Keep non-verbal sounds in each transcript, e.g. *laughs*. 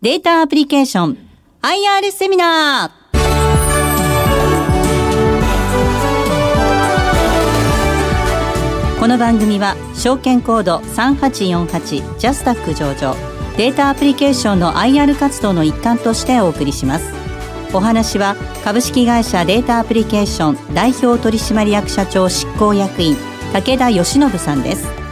データアプリケーション IR セミナー。この番組は証券コード3848ジャスタック上場データアプリケーションの IR 活動の一環としてお送りします。お話は株式会社データアプリケーション代表取締役社長執行役員武田義信さんです。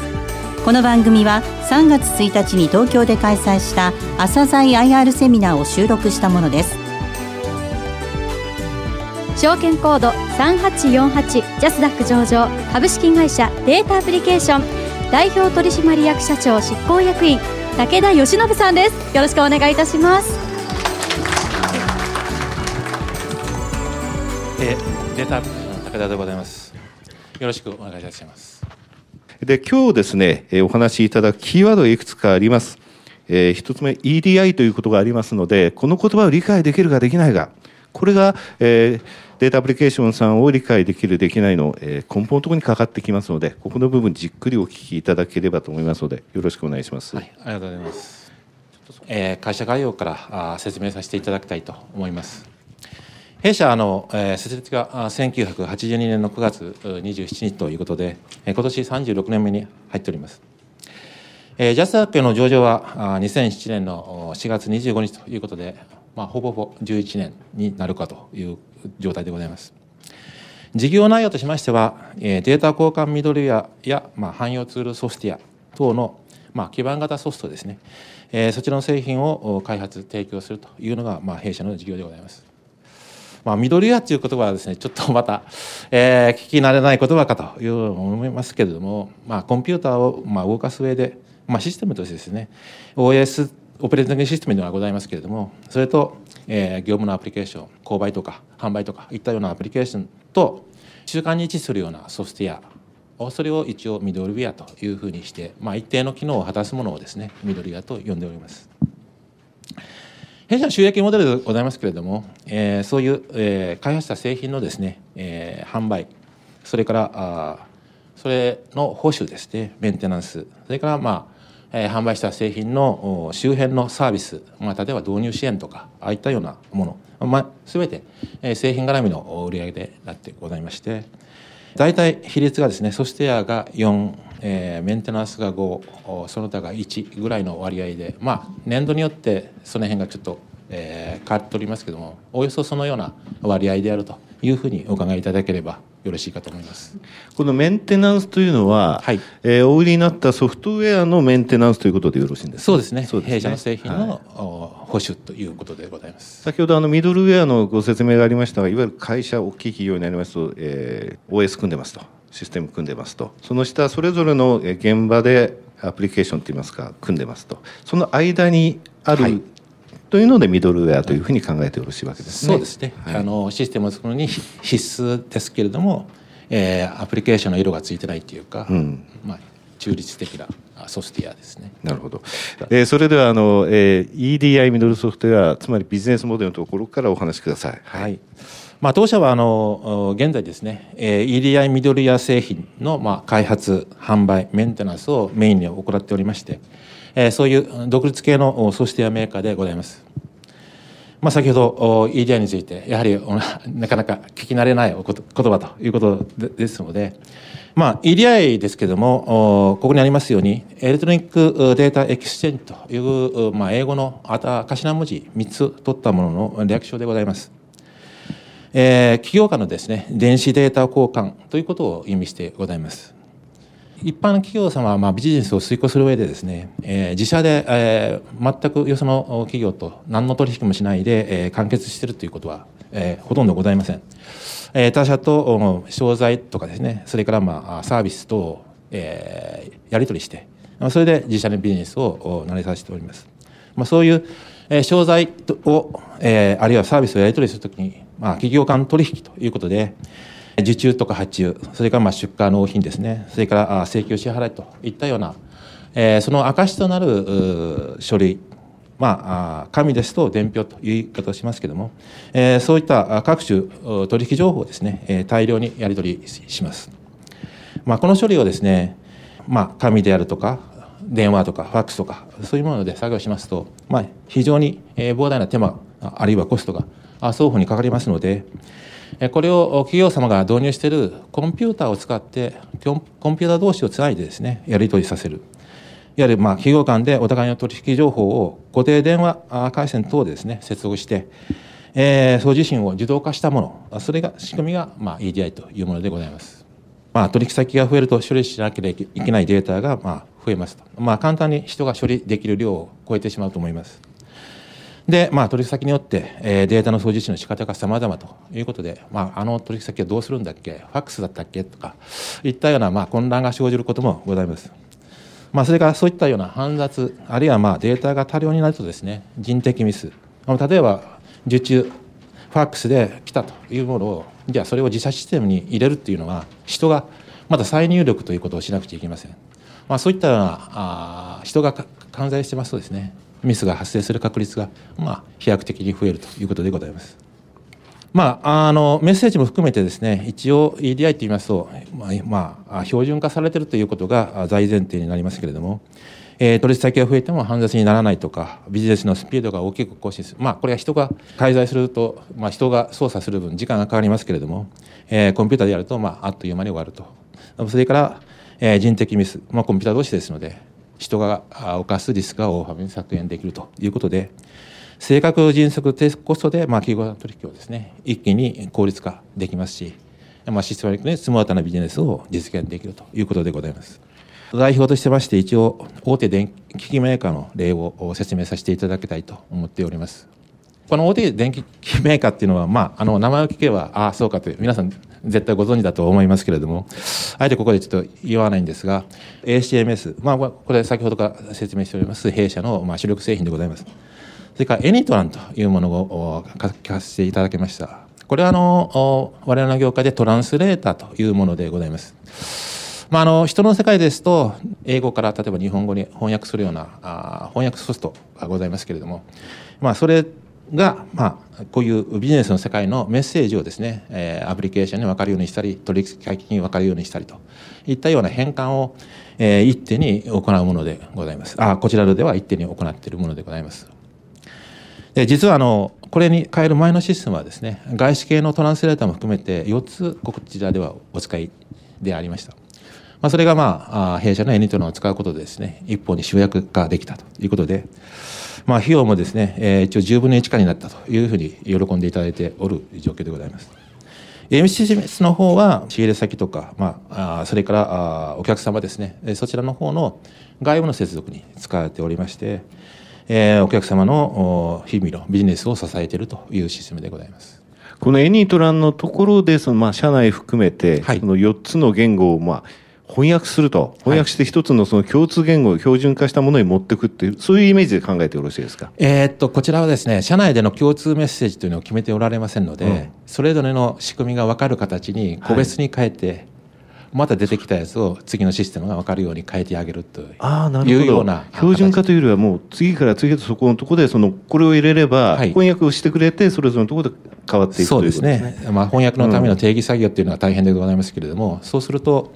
この番組は3月1日に東京で開催した朝鮮 IR セミナーを収録したものです。証券コード3848ジャスダック上場株式会社データアプリケーション代表取締役社長執行役員武田義信さんです。よろしくお願いいたします。え、データアプリの武田でございます。よろしくお願いいたします。で、今日ですね、お話しいただくキーワードがいくつかあります。えー、一つ目、EDI ということがありますので、この言葉を理解できるかできないか、これが、えー、データアプリケーションさんを理解できる、できないの、えー、根本のところにかかってきますので、ここの部分じっくりお聞きいただければと思いますので、よろしくお願いします。はい、ありがとうございます。えー、会社概要からあ説明させていただきたいと思います。弊社の、設立が1982年の9月27日ということで、え、今年36年目に入っております。えー、ジャスダックの上場は2007年の4月25日ということで、まあ、ほぼほぼ11年になるかという状態でございます。事業内容としましては、データ交換ミドルウェアや、まあ、汎用ツールソフトウェア等の、まあ、基盤型ソフトですね、そちらの製品を開発提供するというのが、まあ、弊社の事業でございます。まあ、緑屋っていう言葉はですね、ちょっとまた、えー、聞き慣れない言葉かというふうに思いますけれども、まあ、コンピューターを、まあ、動かす上で、まあ、システムとしてですね、OS、オペレーティングシステムではございますけれども、それと、えー、業務のアプリケーション、購買とか販売とかいったようなアプリケーションと、中間に位置するようなソフトウェア、それを一応ミドルウェアというふうにして、まあ、一定の機能を果たすものをですね、ミドルウェアと呼んでおります。弊社の収益モデルでございますけれども、えー、そういう、えー、開発した製品のですね、えー、販売それからあそれの報酬ですねメンテナンスそれからまあえー、販売した製品の周辺のサービス、まあ、例えば導入支援とかああいったようなもの、まあ、全て、えー、製品絡みの売り上げでなってございまして大体比率がですねソフトウェアが4、えー、メンテナンスが5その他が1ぐらいの割合でまあ年度によってその辺がちょっと、えー、変わっておりますけどもおよそそのような割合であるというふうにお考えいただければよろしいかと思います。このメンテナンスというのは、はい。えー、お売りになったソフトウェアのメンテナンスということでよろしいんですか？そうですね。ね。弊社の製品の、はい、保守ということでございます。先ほどあのミドルウェアのご説明がありましたがいわゆる会社大きい企業になりますと、えー、OS 組んでますとシステム組んでますとその下それぞれの現場でアプリケーションといいますか組んでますとその間にある、はいというのでミドルウェアというふうに考えてよろしいわけですね。そうですね。はい、あのシステムを作るのに必須ですけれども、えー、アプリケーションの色がついてないっていうか、うん、まあ中立的なソフトウェアですね。なるほど。えー、それではあの、えー、EDI ミドルソフトウェアつまりビジネスモデルのところからお話しください。はい。まあ、当社はあの現在ですね、えー、EDI ミドルウェア製品のまあ開発販売メンテナンスをメインに行っておりまして、えー、そういう独立系のソフトウェアメーカーでございます。まあ、先ほど EDI についてやはり *laughs* なかなか聞き慣れない言葉ということですので、まあ、EDI ですけどもここにありますように Electronic Data Exchange という、まあ、英語の頭文字3つ取ったものの略称でございます。えー、企業間のですね電子データ交換ということを意味してございます。一般の企業様はまあビジネスを遂行する上でですね、えー、自社で、えー、全くよその企業と何の取引もしないで、えー、完結しているということは、えー、ほとんどございません。えー、他社と商材とかですね、それからまあサービスと、えー、やり取りして、それで自社のビジネスを成り立てております。まあ、そういう、えー、商材を、えー、あるいはサービスをやり取りするときに、まあ、企業間取引ということで、受注とか発注、それからまあ出荷納品ですね、それから請求支払いといったような、えー、その証となる書類、まあ、紙ですと伝票という言い方をしますけれども、えー、そういった各種取引情報をですね、大量にやり取りします。まあ、この処理をですね、まあ、紙であるとか、電話とかファックスとかそういうもので作業しますと、まあ、非常に膨大な手間あるいはコストが双方にかかりますのでこれを企業様が導入しているコンピューターを使ってコンピューター同士をつないでですねやり取りさせるいわゆるまあ企業間でお互いの取引情報を固定電話回線等でですね接続して、えー、送受信を自動化したものそれが仕組みがまあ EDI というものでございます。まあ、取引先が増えると処理しなければいけないデータがまあ増えますと、まあ、簡単に人が処理できる量を超えてしまうと思います。で、まあ、取引先によって、えー、データの送受信の仕方が様々ということで、まあ、あの取引先はどうするんだっけ、ファックスだったっけとか、いったような、まあ、混乱が生じることもございます。まあ、それからそういったような煩雑、あるいはまあデータが多量になるとですね、人的ミス、例えば受注、ファックスで来たというものを、じゃあそれを自社システムに入れるっていうのは、人がまだ再入力ということをしなくちゃいけません。まあ、そういったようなあ人が関在してますとですね、ミスが発生する確率が、まあ、飛躍的に増えるということでございます。まあ、あのメッセージも含めてですね一応 EDI といいますと、まあまあ、標準化されてるということが大前提になりますけれども、えー、取引先が増えても煩雑にならないとかビジネスのスピードが大きく更新する、まあ、これは人が介在すると、まあ、人が操作する分時間がかかりますけれども、えー、コンピューターでやると、まあ、あっという間に終わるとそれから、えー、人的ミス、まあ、コンピューター同士ですので人が犯すリスクが大幅に削減できるということで正確迅速低コストで、まあ、企業取引をですね一気に効率化できますし、まあ、システマリックにスマートなビジネスを実現できるということでございます。代表としてまして一応大手電機器メーカーの例を説明させていただきたいと思っております。この大手電気機器メーカーっていうのは、まあ、あの名前を聞けばああそうかという皆さん絶対ご存知だと思いますけれどもあえてここでちょっと言わないんですが ACMS、まあ、これ先ほどから説明しております弊社の、まあ、主力製品でございます。それからエニトランというものを書かせていただきました。これはあの我々の業界でトランスレーターというものでございます。まあ、あの人の世界ですと英語から例えば日本語に翻訳するようなあ翻訳ソフトがございますけれども、まあ、それが、まあ、こういうビジネスの世界のメッセージをですね、えー、アプリケーションに分かるようにしたり取引先に分かるようにしたりといったような変換を、えー、一手に行うものでございます。あこちらでは一手に行っているものでございます。で実はあのこれに変える前のシステムはですね外資系のトランスレーターも含めて4つこちらではお使いでありました。まあ、それがまあ弊社のエニトロンを使うことでですね一本に集約化できたということでまあ、費用もですね、えー、一応10分の1以下になったというふうに喜んでいただいておる状況でございます。AMCS の方は仕入れ先とか、まあ、あそれからあお客様ですねそちらの方の外部の接続に使われておりまして、えー、お客様の日々のビジネスを支えているというシステムでございます。このエニートランのところでその、まあ、社内含めて、はい、その4つの言語を、まあ、翻訳すると翻訳して一つのその共通言語を標準化したものに持っていくっていうそういうイメージで考えてよろしいですか、えー、っとこちらはですね社内での共通メッセージというのを決めておられませんので、うん、それぞれの仕組みが分かる形に個別に変えて、はい、また出てきたやつを次のシステムが分かるように変えてあげるというような標準化というよりはもう次から次へとそこのところでそのこれを入れれば翻訳をしてくれてそれぞれのところで変わっていくそうですね、まあ、翻訳のための定義作業っていうのは大変でございますけれども、うん、そうすると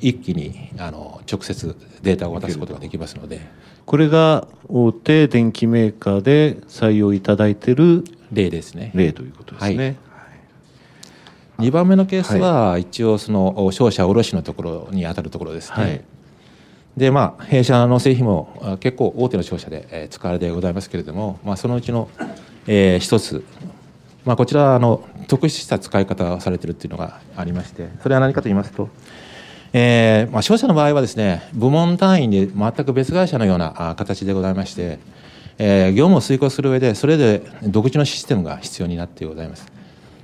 一気にあの直接データを渡すことができますので。これが大手電機メーカーで採用いただいている例ですね。例ということですね、はい、2番目のケースは一応その商社卸のところに当たるところですね、はい、でまあ弊社の製品も結構大手の商社で使われてございますけれども、まあ、そのうちの、えー、一つ。まあ、こちらあの特殊した使い方をされているっていうのがありましてそれは何かと言いますとえーまあ、商社の場合はですね部門単位で全く別会社のような形でございまして、えー、業務を遂行する上でそれで独自のシステムが必要になってございます。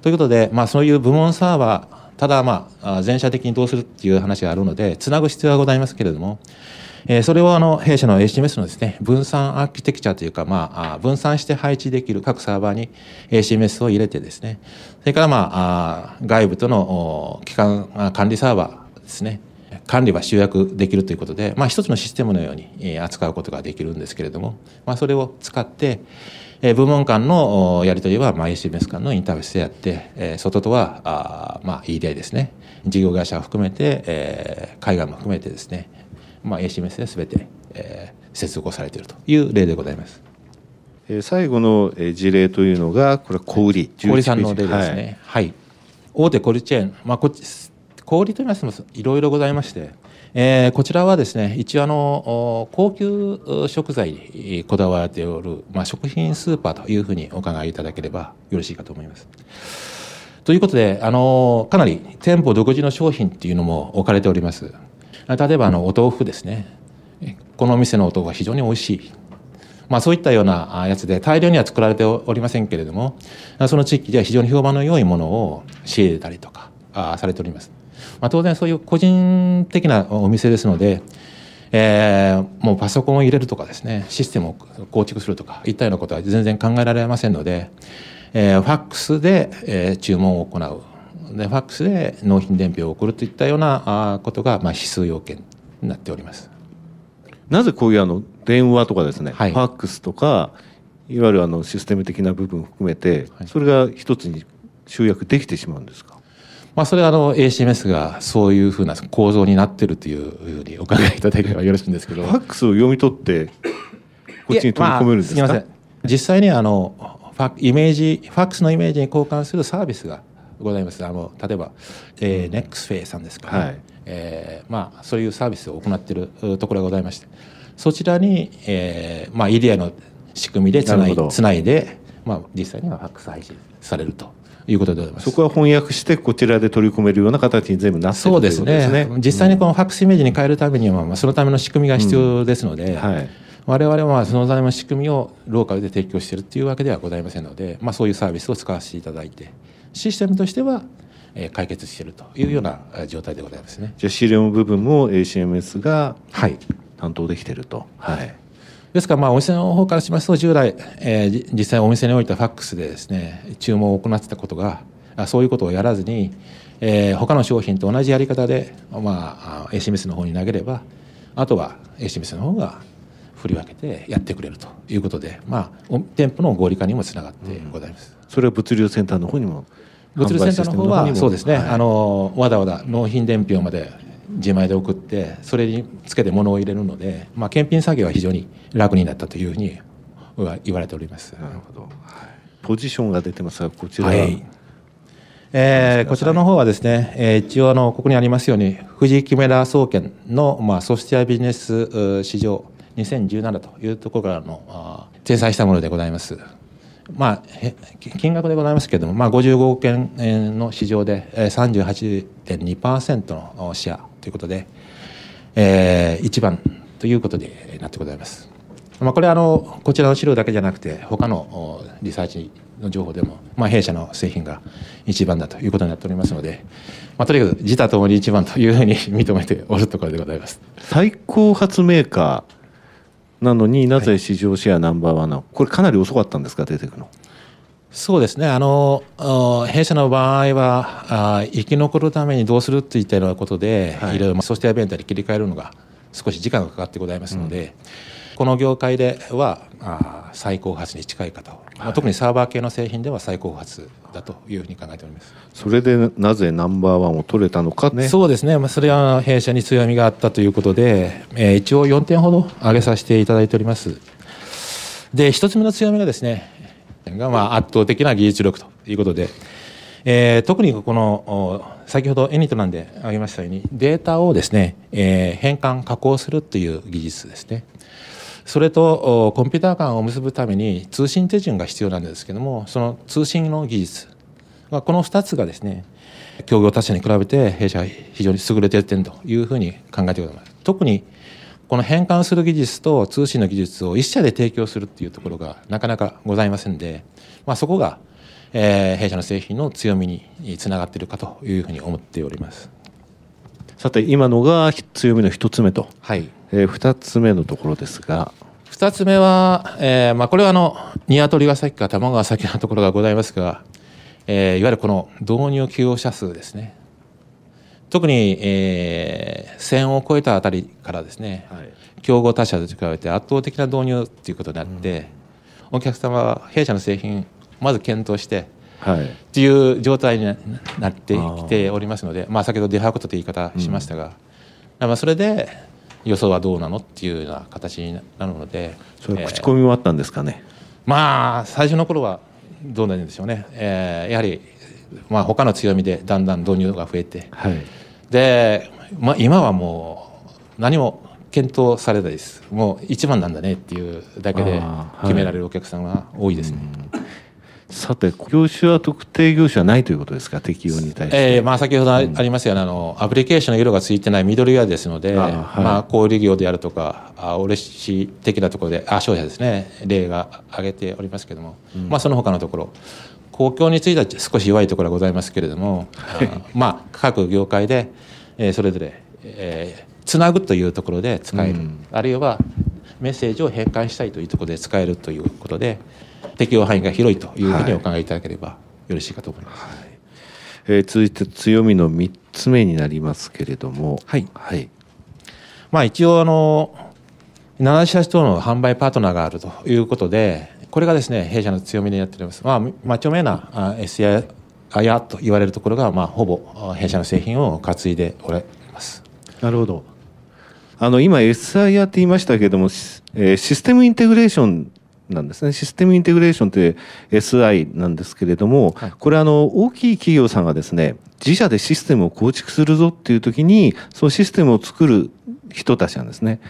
ということで、まあ、そういう部門サーバーただ、まあ、全社的にどうするっていう話があるのでつなぐ必要はございますけれども、えー、それをあの弊社の HMS のですね分散アーキテクチャというか、まあ、分散して配置できる各サーバーに HMS を入れてですねそれから、まあ、外部との機関管理サーバーですね管理は集約できるということで、まあ、一つのシステムのように扱うことができるんですけれども、まあ、それを使って部門間のやり取りは、まあ、SMS 間のインターフェースでやって、外とはあ、まあ、EDI ですね事業会社を含めて、えー、海外も含めてですね、まあ、SMS で全てえー、接続をされているという例でございます。えー、最後の事例というのがこれ小売小売さんの例ですね。はい、はい、大手小売チェーン、まあ、こっち小売といいますといろいろございまして、えー、こちらはですね一応あの高級食材にこだわっておる、まあ、食品スーパーというふうにお伺いいただければよろしいかと思います。ということであのかなり店舗独自の商品っていうのも置かれております。例えばあのお豆腐ですねこのお店のお豆腐は非常に美味しいまあ、そういったようなやつで大量には作られておりませんけれどもその地域では非常に評判の良いものを仕入れたりとかされております。まあ、当然そういう個人的なお店ですので、えー、もうパソコンを入れるとかですねシステムを構築するとかいったようなことは全然考えられませんので、えー、ファックスで、えー、注文を行う。でファックスで納品伝票を送るといったようなことが、まあ、指数要件になっております。なぜこういうあの電話とかですね、はい、ファックスとかいわゆるあのシステム的な部分を含めて、それが一つに集約できてしまうんですか、まあ、それはあの ACMS がそういうふうな構造になってるというふうにお考えいただければよろしいんですけど。ファックスを読み取ってこっちに取り込めるんですか、まあ、実際にあのファイメージファックスのイメージに交換するサービスがございます。あの例えば、えー、ネックスフェイさんですかね、はい。えーまあ、そういうサービスを行っているところがございましてそちらに、えーまあ、イデアの仕組みでつないつないで、まあ、実際にはファックス配信されるということでございます。そこは翻訳してこちらで取り込めるような形に全部なってるそうですね、ね、実際にこのファックスイメージに変えるためには、まあ、そのための仕組みが必要ですので、うんはい、我々はそのための仕組みをローカルで提供しているというわけではございませんので、まあ、そういうサービスを使わせていただいてシステムとしては解決しているというような状態でございますね。じゃあ資料部分も ACMS が担当できていると。はい、はいですから、まあ、お店の方からしますと、従来、えー、実際お店においてファックスでですね、注文を行ってたことが、そういうことをやらずに、えー、他の商品と同じやり方で、まあ、ACMS の方に投げれば、あとは ACMS の方が振り分けてやってくれるということで、まあ、店舗の合理化にもつながってございます。うん、それは物流センターの方にも物流センターの方はそうですね、はい、あのわざわざ納品伝票まで自前で送ってそれにつけて物を入れるので、まあ、検品作業は非常に楽になったというふうに言われております。なるほど、はい、ポジションが出てますがこちら。は、はい。えー、こちらの方はですね、えー、一応あのここにありますように富士キメラ総研の、まあ、ソフトウェアビジネス市場2017というところからの掲載したものでございます。まあ、金額でございますけれども、まあ、55億円の市場で38.2%のシェアということで、えー、一番ということになってございます。まあ、これはあのこちらの資料だけじゃなくて他のリサーチの情報でも、まあ、弊社の製品が一番だということになっておりますので、まあ、とにかく自他ともに一番というふうに認めておるところでございます。最高発メーカーなのになぜ市場シェアナンバーワンなの、これかなり遅かったんですか出てくるの？そうですね。あの弊社の場合はあ生き残るためにどうするといったようなことで、はい、いろいろソフトウェアベンダーに切り替えるのが少し時間がかかってございますので、うんこの業界ではあ最高発に近い方を、はい、特にサーバー系の製品では最高発だというふうに考えております。それでなぜナンバーワンを取れたのかね。そうですね、まあ、それは弊社に強みがあったということで、えー、一応4点ほど挙げさせていただいております。で1つ目の強みがですねがまあ圧倒的な技術力ということで、えー、特にこの先ほどエニトランで挙げましたようにデータをですね、えー、変換加工するという技術ですね。それとコンピューター間を結ぶために通信手順が必要なんですけどもその通信の技術この2つがですね競合他社に比べて弊社は非常に優れている点というふうに考えております。特にこの変換する技術と通信の技術を一社で提供するっていうところがなかなかございませんで、まあ、そこが、えー、弊社の製品の強みにつながっているかというふうに思っております。さて今のが強みの1つ目と、はい。えー、2つ目のところですが。2つ目は、えーまあ、これはあの鶏が先か卵が先なところがございますが、えー、いわゆるこの導入企業者数ですね。特に、えー、1000を超えたあたりからですね、はい、競合他社と比べて圧倒的な導入ということになって、うん、お客様は弊社の製品まず検討してはい、っていう状態になってきておりますので、まあ、先ほどデファクトという言い方しましたが、うん、まあそれで予想はどうなのっていうような形になるのでそれ口コミもあったんですかね、えー、まあ最初の頃はどうなんでしょうね、えー、やはり、まあ、他の強みでだんだん導入が増えて、はい、で、まあ、今はもう何も検討されないです。もう一番なんだねっていうだけで決められるお客さんが多いですね。さて、業種は特定業種はないということですか、適用に対して。えーまあ、先ほどありましたように、うん、あのアプリケーションの色がついてないミドルウェアですので、あはい、まあ、小売業であるとか、あ卸的なところで、あ商社ですね、例が挙げておりますけれども、うん、まあ、その他のところ、公共については少し弱いところがございますけれども、まあ、各業界で、えー、それぞれ、えー、つなぐというところで使える、うん、あるいはメッセージを変換したいというところで使えるということで、適用範囲が広いというふうにお考えいただければよろしいかと思います。はい、えー、続いて強みの3つ目になりますけれども、はい、はい、まあ、一応あの7社との販売パートナーがあるということでこれがですね弊社の強みになっております。まあ、まあ、著名な SI あやと言われるところが、まあ、ほぼ弊社の製品を担いでおります。なるほど。あの今 SIR って言いましたけれども、えー、システムインテグレーションなんですね。システムインテグレーションって SI なんですけれども、はい、これあの、大きい企業さんがですね、自社でシステムを構築するぞっていう時に、そのシステムを作る人たちなんですね。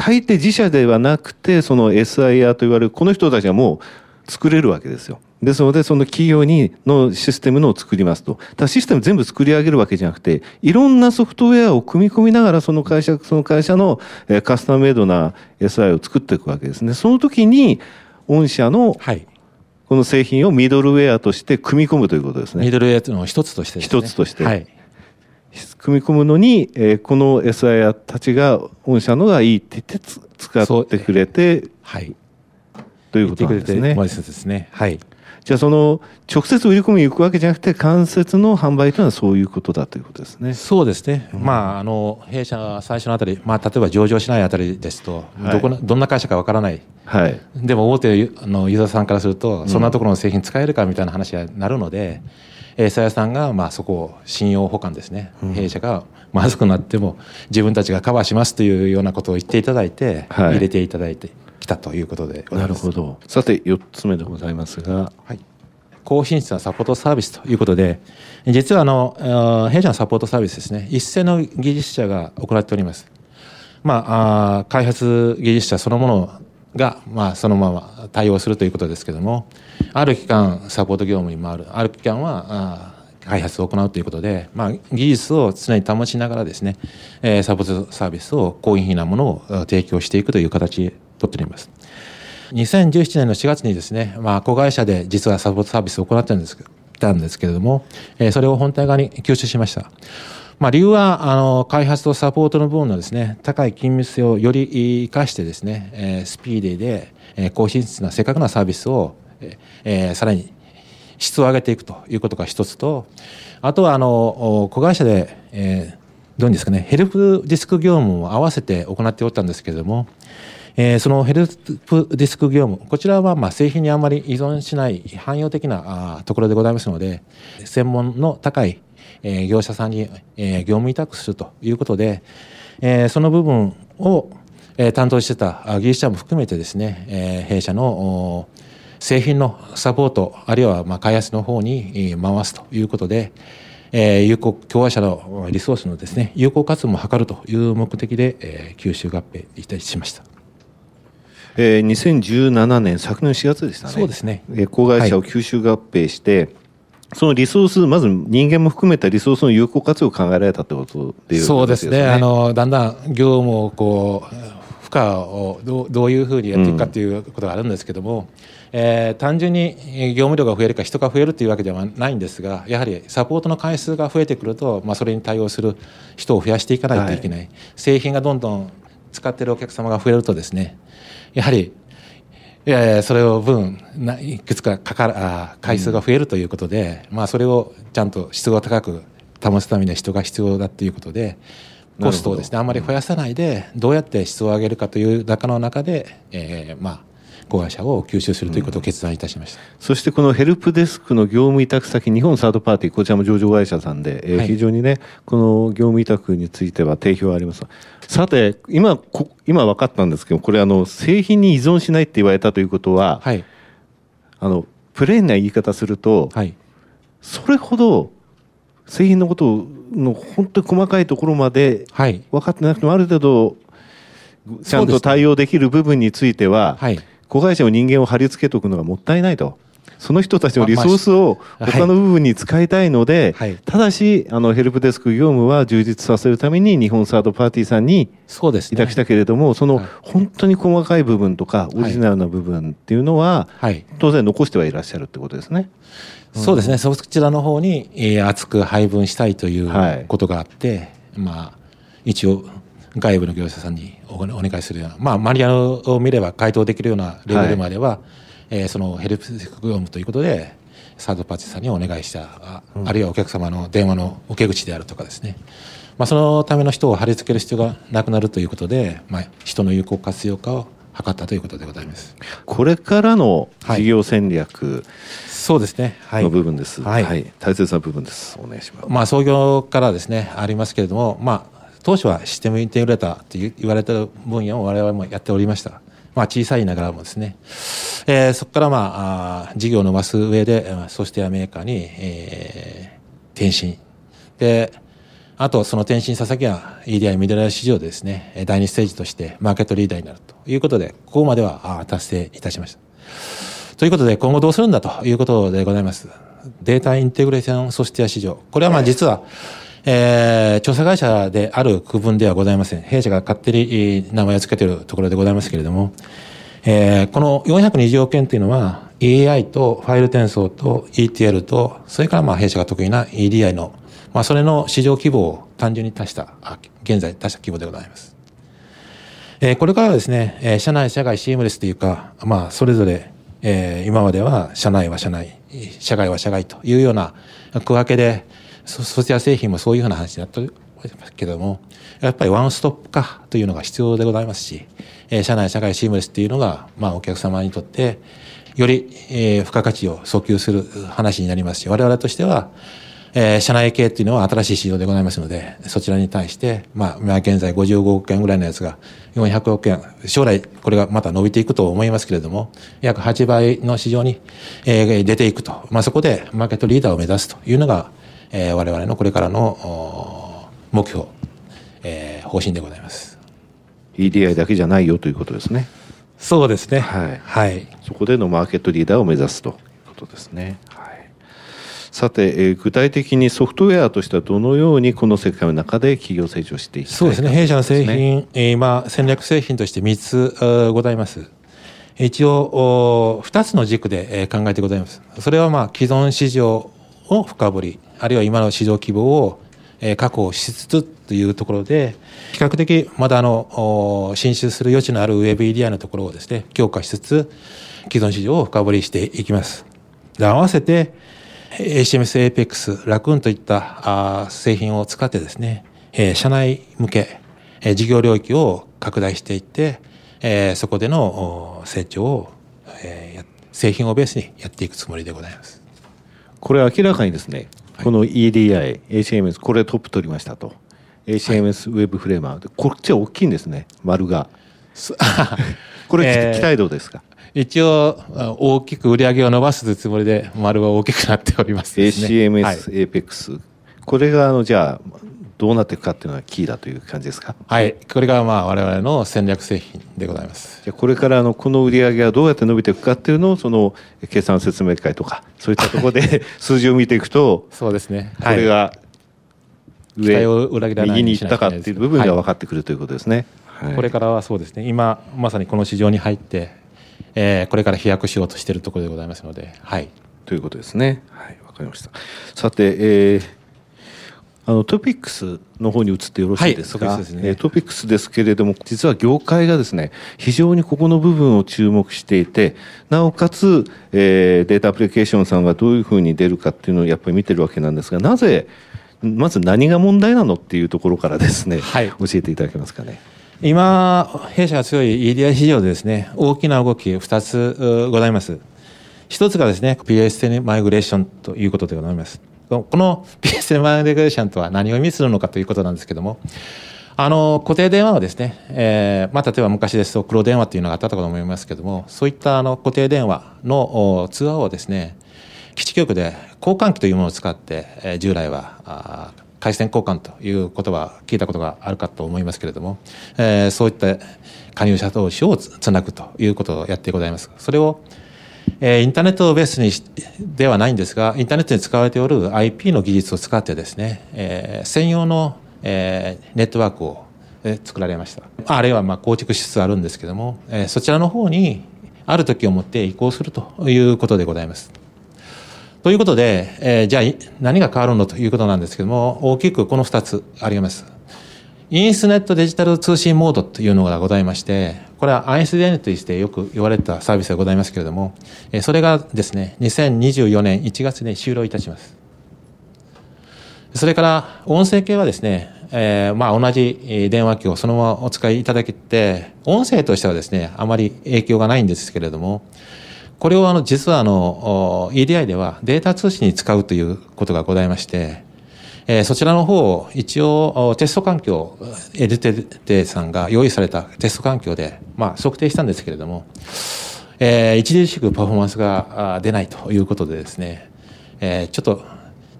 大抵自社ではなくて、その SIR と言われるこの人たちはもう作れるわけですよ。ですので、その企業にのシステムのを作りますと。ただシステム全部作り上げるわけじゃなくて、いろんなソフトウェアを組み込みながら、その会社、その会社のカスタムメイドな SI を作っていくわけですね。その時に、御社の、この製品をミドルウェアとして組み込むということですね。ミドルウェアの一つとして、ね、一つとして。はい。組み込むのに、えー、この SIR たちが御社のがいいって言って使ってくれて、はい。ということなんですね。ですね。はい。じゃあその直接売り込みに行くわけじゃなくて間接の販売というのはそういうことだということですね。そうですね。うん、まああの弊社最初のあたり、まあ例えば上場しないあたりですと、はい、どこどんな会社かわからない。はい。でも大手のユーザーさんからすると、そんなところの製品使えるかみたいな話になるので。エーサヤさんがまあそこを信用保管ですね、うん、弊社がまずくなっても自分たちがカバーしますというようなことを言っていただいて、はい、入れていただいてきたということでなるほど。さて4つ目でございますが、はい、高品質なサポートサービスということで実はあの弊社のサポートサービスですね。一斉の技術者が行っております。まあ、あ開発技術者そのものが、まあ、そのまま対応するということですけどもある期間サポート業務に回るある期間はあ開発を行うということで、まあ、技術を常に保ちながらですね、えー、サポートサービスを高品なものを提供していくという形で取っております。2017年の4月にですね、まあ、子会社で実はサポートサービスを行ってたんですたんですけれども、え、それを本体側に吸収しました。まあ、理由は、あの、開発とサポートの部分のですね、高い緊密性をより活かしてですね、えー、スピーディーで、えー、高品質な正確なサービスを、えー、さらに質を上げていくということが一つと、あとは、あの、子会社で、えー、どうですかね、ヘルプディスク業務を合わせて行っておったんですけれども、えー、そのヘルプディスク業務、こちらはまあ製品にあまり依存しない汎用的なあところでございますので、専門の高い、えー、業者さんに、えー、業務委託するということで、えー、その部分を、えー、担当してた技術者も含めてですね、えー、弊社の製品のサポート、あるいはまあ開発の方に回すということで、えー、有効共和者のリソースのですね有効活用も図るという目的で、えー、吸収合併いたしました。えー、2017年昨年4月でしたね。そうですね、えー、子会社を吸収合併して、はい、そのリソースまず人間も含めたリソースの有効活用を考えられたってことでね、そうですね。あのだんだん業務をこう負荷をどうどういうふうにやっていくかということがあるんですけども、うん、えー、単純に業務量が増えるか人が増えるというわけではないんですがやはりサポートの回数が増えてくると、まあ、それに対応する人を増やしていかないといけない、はい、製品がどんどん使っているお客様が増えるとですねやはりいやいやそれを分いくつかかかるあ回数が増えるということで、うん、まあ、それをちゃんと質が高く保つためには人が必要だということでコストをですねあんまり増やさないでどうやって質を上げるかという中の中で、えー、まあ子会社を吸収するということを決断いたしました、そしてこのヘルプデスクの業務委託先、日本サードパーティー、こちらも上場会社さんで、えーはい。非常にね、この業務委託については定評あります。さて、今、こ今分かったんですけど、これあの、製品に依存しないって言われたということは、はい。あの、プレーンな言い方すると、はい。それほど製品のことの本当に細かいところまではい。分かってなくても、ある程度、ちゃんと対応できる部分については、はい子会社の人間を貼り付けておくのがもったいないと。その人たちのリソースをまあ他の部分に使いたいので、はい。ただし、あの、ヘルプデスク業務は充実させるために日本サードパーティーさんにそうですね。委託したけれども、そのはい。本当に細かい部分とか、オリジナルな部分っていうのは、はい。当然残してはいらっしゃるってことですね。そうですね、そちらの方に、えー厚く配分したいということがあって、まあ、一応、外部の業者さんにおお願いするような、まあ、マニュアルを見れば回答できるようなレベルまでは、えーそのヘルプ業務ということで、サードパーティーさんにお願いした、ああるいはお客様の電話の受け口であるとかですね、まあ、そのための人を貼り付ける必要がなくなるということで、まあ、人の有効活用化を図ったということでございます。これからの事業戦略そうですね。はい。の部分です。はいはい。大切な部分です。お願いします。まあ、創業からですね、ありますけれども、まあ、当初はシステムインテグレーターと言われている分野を我々もやっておりました。まあ、小さいながらもですね、えーそこからまあ、事業を伸ばす上で、ソフトウェアメーカーに、えー転身。で、あと、その転身した先は EDI ミドル市場でですね、第2ステージとしてマーケットリーダーになるということで、ここまでは達成いたしました。ということで、今後どうするんだということでございます。データインテグレーションソフトウェア市場。これはまあ実は、えー調査会社である区分ではございません。弊社が勝手に名前を付けているところでございますけれども、えーこの420億円というのは AI とファイル転送と ETL と、それからまあ弊社が得意な EDI の、まあそれの市場規模を単純に足した、現在足した規模でございます。えーこれからはですね、えー社内、社外、シームレスというか、まあ、それぞれ、えー今までは社内は社内、社外は社外というような区分けで、そソフトウェア製品もそういうふうな話になっておりますけども、やっぱりワンストップ化というのが必要でございますし、えー社内、社外、シームレスというのが、まあ、お客様にとって、より、えー付加価値を訴求する話になりますし、我々としては、えー社内系っていうのは新しい市場でございますので、そちらに対して、まあ、今現在55億円ぐらいのやつが400億円、将来これがまた伸びていくと思いますけれども、約8倍の市場に、えー出ていくと。まあ、そこでマーケットリーダーを目指すというのが、えー我々のこれからのお目標、えー方針でございます。EDI だけじゃないよということですね。そうですね。はいはい。そこでのマーケットリーダーを目指すということですね。はい、さて、えー具体的にソフトウェアとしてはどのようにこの世界の中で企業成長していきたいかそうですね。弊社の製品、えー今、戦略製品として3つございます。一応、お2つの軸で、えー考えてございます。それは、まあ、既存市場を深掘り、あるいは今の市場規模を、確保しつつというところで、比較的まだあの、進出する余地のある WebEDI のところをですね、強化しつつ、既存市場を深掘りしていきます。で合わせて、HMS Apex、ラクーンといったあ製品を使ってですね、え社内向け、え事業領域を拡大していって、えそこでの成長を、え製品をベースにやっていくつもりでございます。これ明らかにですね、この EDI、HMS、これトップ取りましたと。HMS ウェブフレームワーク、こっちは大きいんですね、丸が。す *laughs* これ、えー期待度ですか？一応、あ大きく売り上げを伸ばすつもりで、丸は大きくなっておりますですね、はい。ACMS、APEX、これがあのじゃあ、どうなっていくかっていうのがキーだという感じですか？はい。これがまあ我々の戦略製品でございます。じゃあこれからあのこの売り上げがどうやって伸びていくかっていうのをその計算説明会とかそういったところで *laughs* 数字を見ていくとそうですね。これが上右に行ったかっていう部分では分かってくるということですね。はいこれからはそうですね、今、まさにこの市場に入って、えーこれから飛躍しようとしているところでございますので、はい。ということですね。はい、わかりました。さて、えーあのトピックスの方に移ってよろしいですか、はいトピックスですねえートピックスですけれども、実は業界がですね、非常にここの部分を注目していて、なおかつ、えーデータアプリケーションさんがどういうふうに出るかっていうのをやっぱり見てるわけなんですが、なぜ、まず何が問題なのっていうところからですね、はい教えていただけますかね？今、弊社が強い EDI 市場でですね、大きな動き2つございます。一つがですね、PSN マイグレーションということでございます。この PSN マイグレーションとは何を意味するのかということなんですけども、あの固定電話はですね、えーまあ、例えば昔ですと黒電話っていうのがあったと思いますけどもそういったあの固定電話の通話をですね基地局で交換機というものを使って、えー、従来は回線交換という言葉聞いたことがあるかと思いますけれども、えー、そういった加入者同士をつなぐということをやってございます。それをえー、インターネットベースにではないんですが、インターネットに使われておる IP の技術を使ってですね、えー、専用のえー、ネットワークを、え、作られました。あるいはまあ構築しつつあるんですけども、え、そちらの方にある時をもって移行するということでございます。ということで、え、じゃあ何が変わるのということなんですけども、大きくこの2つあります。インスネットデジタル通信モードというのがございまして、これは ISDN としてよく言われたサービスがございますけれども、それがですね、2024年1月に終了いたします。それから音声系はですね、えー、まあ同じ電話機をそのままお使いいただけて、音声としてはですね、あまり影響がないんですけれども、これをあの実はあの EDI ではデータ通信に使うということがございまして、えー、そちらの方を一応テスト環境、エデュテテさんが用意されたテスト環境で、まあ、測定したんですけれども、えー、著しくパフォーマンスが出ないということでですね、えー、ちょっと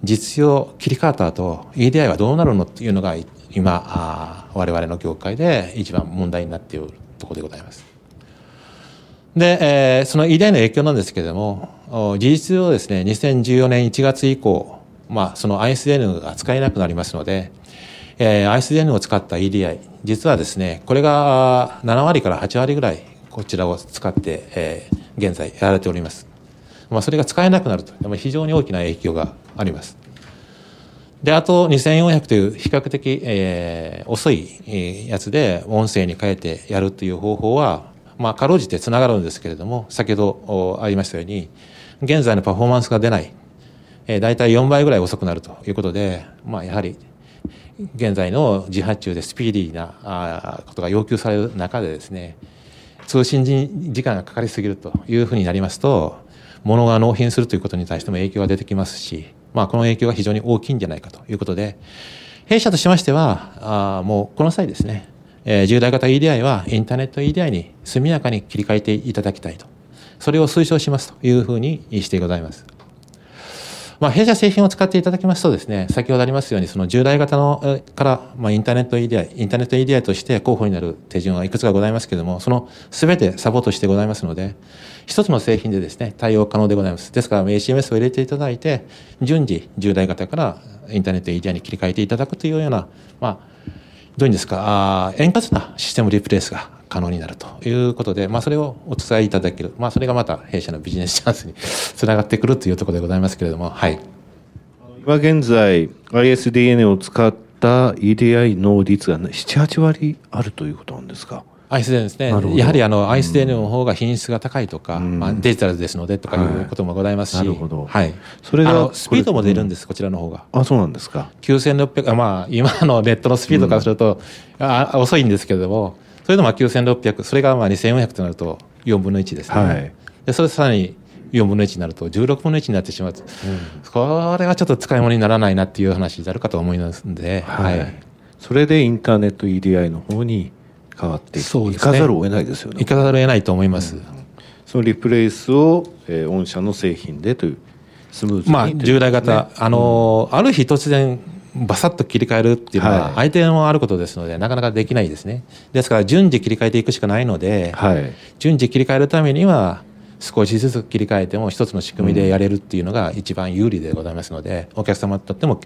実用切り替わった後 EDI はどうなるのっていうのが今あ我々の業界で一番問題になっているところでございます。で、えー、その EDI の影響なんですけれども事実上ですね2014年1月以降、まあ、その ISDN が使えなくなりますので、えー、ISDN を使った EDI 実はですねこれが7割から8割ぐらいこちらを使って、えー、現在やられております。まあ、それが使えなくなると非常に大きな影響があります。で、あと2400という比較的、えー、遅いやつで音声に変えてやるという方法は、まあ、かろうじてつながるんですけれども、先ほどありましたように、現在のパフォーマンスが出ない、えー、大体4倍ぐらい遅くなるということで、まあ、やはり、現在の自発中でスピーディーなあことが要求される中でですね、通信時間がかかりすぎるというふうになりますと、物が納品するということに対しても影響が出てきますし、まあ、この影響が非常に大きいんじゃないかということで、弊社としましては、あもうこの際ですね、えー、従来型 EDI はインターネット EDI に速やかに切り替えていただきたいと。それを推奨しますというふうにしてございます。まあ、弊社製品を使っていただきますとですね、先ほどありますように、その従来型のから、まあ、インターネット EDI、インターネット EDI として候補になる手順はいくつかございますけれども、その全てサポートしてございますので、一つの製品でですね、対応可能でございます。ですから、ACMS を入れていただいて、順次、従来型からインターネット EDI に切り替えていただくというような、まあ、どういうんですか、あ円滑なシステムリプレイスが可能になるということで、まあ、それをお伝えいただける、まあ、それがまた弊社のビジネスチャンスに *laughs* つながってくるというところでございますけれども、はい。今現在、ISDN を使った EDI の率が7、8割あるということなんですか？ISDN ですね。やはりあの ISDN の方が品質が高いとか、うん、まあ、デジタルですのでとかいうこともございますし、はい、なるほど。はい。それがスピードも出るんです、こちらの方が。あ、そうなんですか。9600、まあ今のネットのスピードからすると、うん、あ遅いんですけれども、それでも9600、それがまあ2400となると4分の1ですね。はい。で、それさらに4分の1になると16分の1になってしまう、うん、これはちょっと使い物にならないなっていう話になるかと思いますんで、はい、はい、それでインターネット EDI の方に変わっていかざるを得ないですよね。いかざるを得ないと思います、うん、そのリプレイスを、えー、御社の製品でというスムーズに、まあ、従来型、ね、あの、うん、ある日突然バサッと切り替えるっていうのは相手もあることですので、なかなかできないですね。ですから順次切り替えていくしかないので、はい、順次切り替えるためには少しずつ切り替えても一つの仕組みでやれるっていうのが一番有利でございますので、お客様にとっても、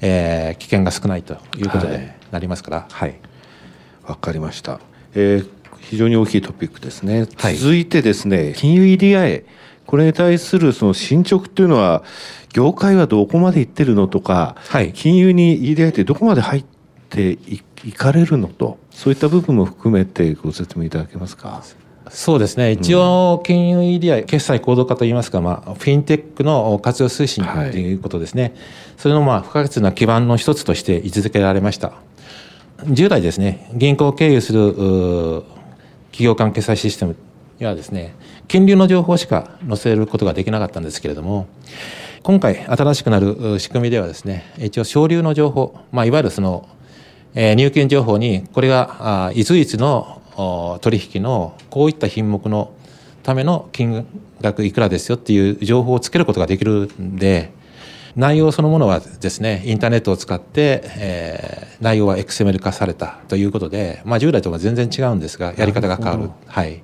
えー、危険が少ないということでなりますから。はい。わ、かりました、えー、非常に大きいトピックですね、はい、続いてですね金融 EDI これに対するその進捗っていうのは業界はどこまでいってるのとか、はい、金融に EDI ってどこまで入っていかれるのとそういった部分も含めてご説明いただけますか？そうですね、一応、金融 EDI、決済行動化といいますか、まあ、フィンテックの活用推進ということですね、はい、それのまあ不可欠な基盤の一つとして位置づけられました。従来ですね、銀行を経由する企業間決済システムにはですね、金流の情報しか載せることができなかったんですけれども、今回新しくなる仕組みではですね、一応省流の情報、まあ、いわゆるその、えー、入金情報に、これが、あいついつの取引のこういった品目のための金額いくらですよっていう情報をつけることができるんで、内容そのものはですね、インターネットを使って、えー、内容は XML 化されたということで、まあ、従来とは全然違うんですが、やり方が変わる。はい。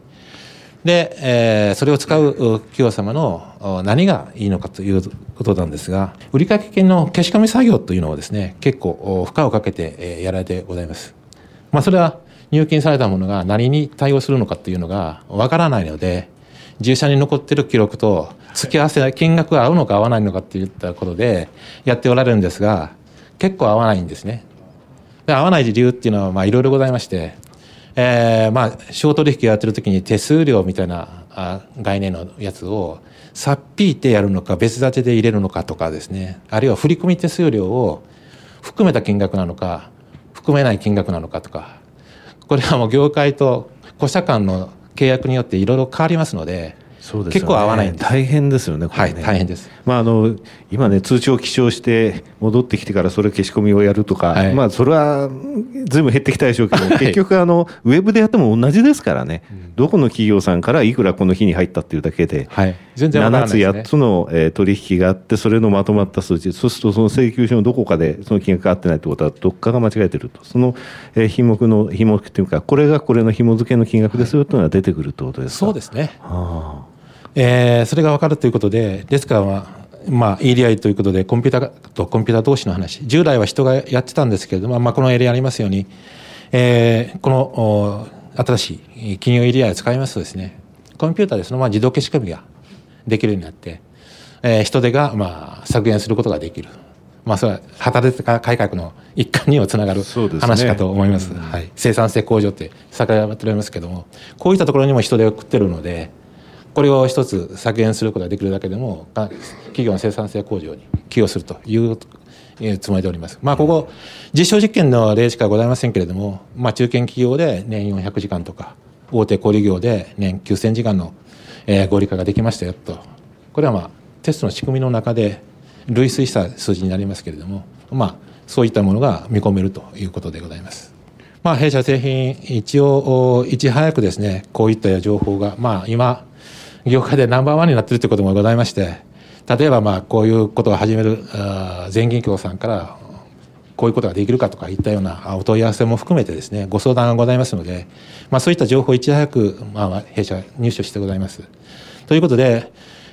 で、えー、それを使う企業様の何がいいのかということなんですが、売掛金の消し込み作業というのをですね、結構負荷をかけてやられてございます。まあ、それは入金されたものが何に対応するのかというのがわからないので、従者に残っている記録と付き合わせ金額が合うのか合わないのかっていったことでやっておられるんですが結構合わないんですね。で合わない理由っていうのはまあいろいろございまして、えー、まあ小取引やってる時に手数料みたいな概念のやつをさっぴいてやるのか別立てで入れるのかとかですね。あるいは振込手数料を含めた金額なのか含めない金額なのかとか。これはもう業界と古社間の契約によっていろいろ変わりますのでです、ね、結構合わないんです。大変ですよね、ね、はい大変です、まあ、あの今ね通知を記帳して戻ってきてからそれ消し込みをやるとか、はい、まあそれはずいぶん減ってきたでしょうけど、結局あのウェブでやっても同じですからね、うん、どこの企業さんからいくらこの日に入ったっていうだけで、はい、全然7つ8つの、えー、取引があってそれのまとまった数字そうするとその請求書のどこかでその金額が合ってないってことはどっかが間違えてると。その、えー、品目の品目っていうかこれがこれの紐付けの金額ですよというのが出てくるってことですか、そうですね、はあ。えー、それが分かるということで、ですから、まあ、まあ、EDI ということで、コンピューターとコンピューター同士の話、従来は人がやってたんですけれども、まあ、このエリアありますように、えー、この新しい金融 EDI を使いますとですね、コンピューターでそのまま自動消し込みができるようになって、えー、人手がまあ削減することができる。まあ、それは働き方改革の一環にもつながる話かと思います。すねはい、生産性向上って逆らっておりますけども、こういったところにも人手を食ってるので、これを一つ削減することができるだけでも企業の生産性向上に寄与するというつもりでおります。まあ、ここ、実証実験の例しかございませんけれども、まあ、中堅企業で年400時間とか、大手小売業で年9000時間の、え合理化ができましたよと。これはまあ、テストの仕組みの中で類推した数字になりますけれども、まあ、そういったものが見込めるということでございます。まあ、弊社製品、一応、いち早くですね、こういった情報が、まあ、今、業界でナンバーワンになってるということもございまして、例えばまあこういうことを始める全銀協さんからこういうことができるかとかいったようなお問い合わせも含めてですね、ご相談がございますので、まあそういった情報をいち早く、まあ弊社入手してございます。ということで、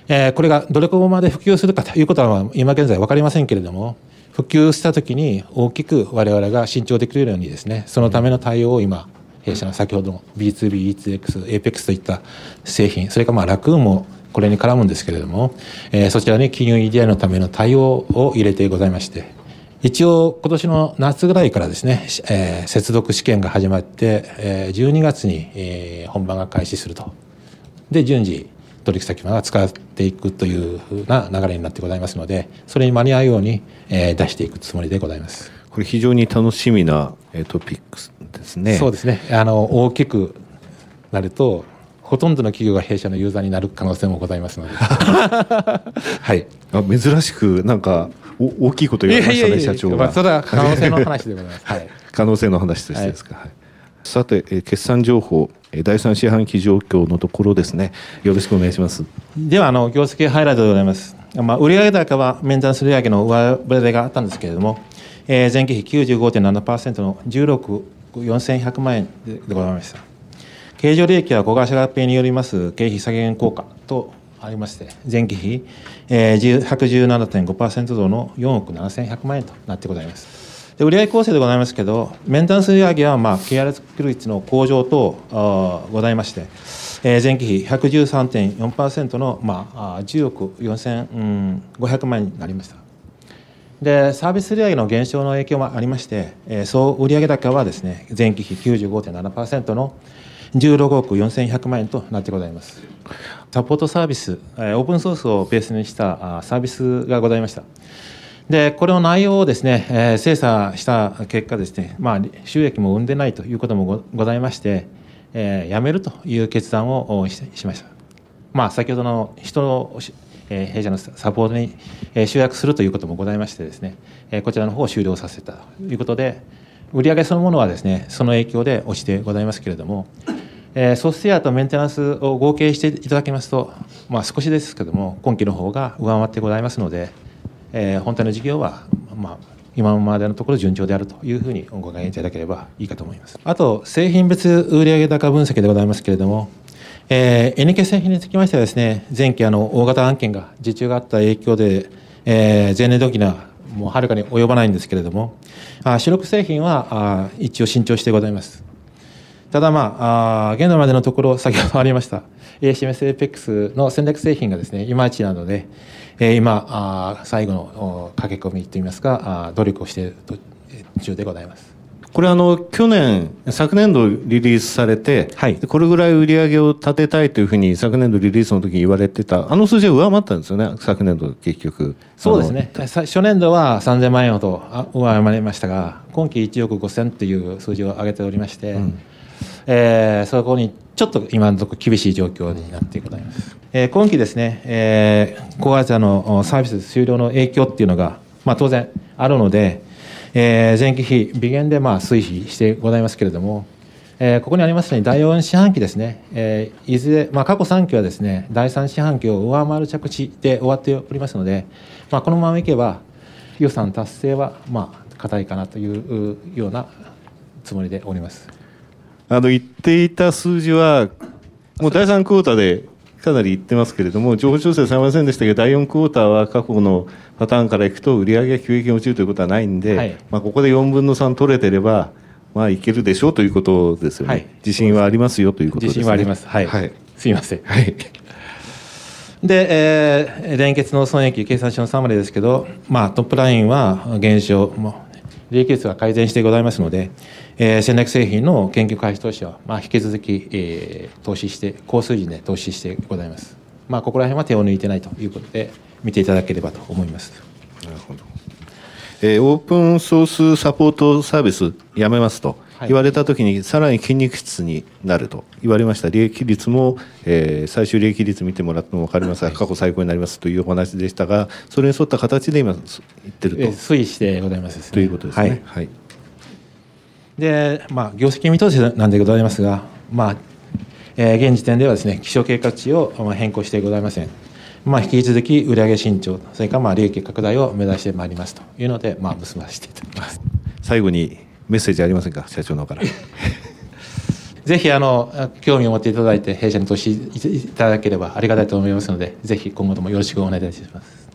えー、これがどれこまで普及するかということは今現在分かりませんけれども、普及したときに大きく我々が慎重できるようにですね、そのための対応を今、弊社の先ほどの B2B、E2X、APEX といった製品、それからまあラクーンもこれに絡むんですけれども、えー、そちらに金融 EDI のための対応を入れてございまして、一応今年の夏ぐらいからですね、えー、接続試験が始まって、えー、12月に、えー、本番が開始すると。で、順次、取引先が使っていくというふうな流れになってございますので、それに間に合うように、えー、出していくつもりでございます。これ非常に楽しみなトピックスですね。そうですね。あの大きくなるとほとんどの企業が弊社のユーザーになる可能性もございますので。*laughs* はい。あ珍しくなんかお大きいこと言われましたね社長が。まあ、それは可能性の話でございます。*laughs* はい。可能性の話としてですか。はい、さて決算情報第三四半期状況のところですね。よろしくお願いします。ではあの業績ハイライトでございます。まあ売上高は面談する上げの上振れがあったんですけれども、えー、前期比95.7%の16億4100万円でございました。経常利益は子会社合併によります経費削減効果とありまして、前期比、えー、117.5%増の4億7100万円となってございます。で売上構成でございますけど、メンテナンス売上は、まあ、KR 率の向上等ございまして、えー、前期比113.4%の、まあ、10億4500万円になりました。でサービス売上の減少の影響もありまして、えー、総売上高はですね前期比95.7%の16億4100万円となってございますサポートサービス、えー、オープンソースをベースにしたサービスがございましたでこれの内容をですね、えー、精査した結果ですね、まあ、収益も生んでないということもございまして、えー、やめるという決断をしました。まあ、先ほどの人の、え、弊社のサポートに、え、集約するということもございましてですね、え、こちらの方を終了させたということで、売上そのものはですね、その影響で落ちてございますけれども、え、ソフトウェアとメンテナンスを合計していただきますと、まあ、少しですけども、今期の方が上回ってございますので、え、本体の事業は、まあ、今までのところ順調であるというふうにお伺いいただければいいかと思います。あと、製品別売上高分析でございますけれども、えー、NK 製品につきましてはですね、前期あの大型案件が受注があった影響で、えー、前年度期にはもうはるかに及ばないんですけれども、あ主力製品はあ一応慎重してございます。ただまあ、あ現在までのところ、先ほどありました、ACMS APEX の戦略製品がですね、いまいちなので、えー、今あ、最後の駆け込みといいますか、あ努力をしている途中でございます。これあの去年、昨年度リリースされて、はい、これぐらい売り上げを立てたいというふうに昨年度リリースの時に言われてた、あの数字は上回ったんですよね、昨年度、結局。そうですね、初年度は3000万円ほど上回りましたが、今期1億5000という数字を上げておりまして、うん、えー、そこにちょっと今のところ厳しい状況になってございます。えー、今期ですね、えー、高圧のサービス終了の影響っていうのが、まあ、当然あるので、えー、前期比、微減でまあ推移してございますけれども、えー、ここにありますように、第4四半期ですね、えー、いずれ、まあ、過去3期はですね、第3四半期を上回る着地で終わっておりますので、まあ、このままいけば、予算達成は、まあ、硬いかなというようなつもりでおります。あの言っていた数字は、もう第3クォーターでかなり言ってますけれども、情報調整されませんでしたけど、第4クォーターは過去のパターンからいくと、売上が急激に落ちるということはないんで、はい、まあ、ここで4分の3取れてれば、まあ、いけるでしょうということですよね、はい、自信はありますよということです、ね、自信はあります、はい、はい、すみません。はい。で、えー、連結の損益計算書のサマリーですけど、まあ、トップラインは減少、利益率が改善してございますので、えー、戦略製品の研究開発投資は、まあ、引き続き、えー、投資して、高水準で投資してございます。まあ、ここら辺は手を抜いてないということで、見ていただければと思います。なるほど。えー、オープンソースサポートサービスやめますと言われたときに、さらに筋肉質になると言われました。利益率も、えー、最終利益率見てもらっても分かりますが、過去最高になりますというお話でしたが、それに沿った形で今、言ってると。推移してございます、ね、ということですね。はい、はい。で、まあ、業績見通しなんでございますが、まあえー、現時点ではですね、気象計画値を変更してございません。まあ、引き続き売上伸長、それからまあ利益拡大を目指してまいりますというので、まあ、結ばせていただきます。最後にメッセージありませんか、社長の方から。*laughs* ぜひあの興味を持っていただいて、弊社に投資いただければありがたいと思いますので、ぜひ今後ともよろしくお願いいたします。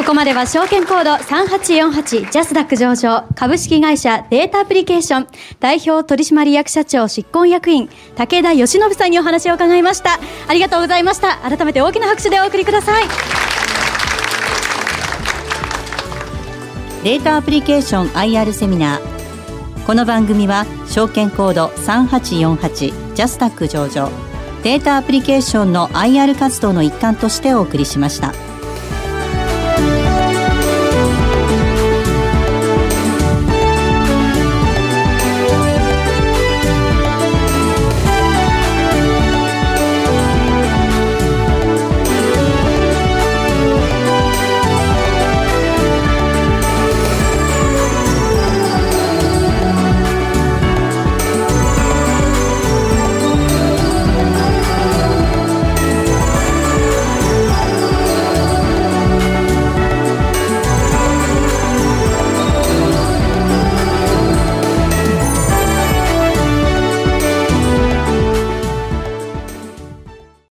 ここまでは証券コード3848ジャスダック上場株式会社データアプリケーション代表取締役社長執行役員武田義信さんにお話を伺いましたありがとうございました改めて大きな拍手でお送りくださいデータアプリケーション IR セミナーこの番組は証券コード3848ジャスタック上場データアプリケーションの IR 活動の一環としてお送りしました。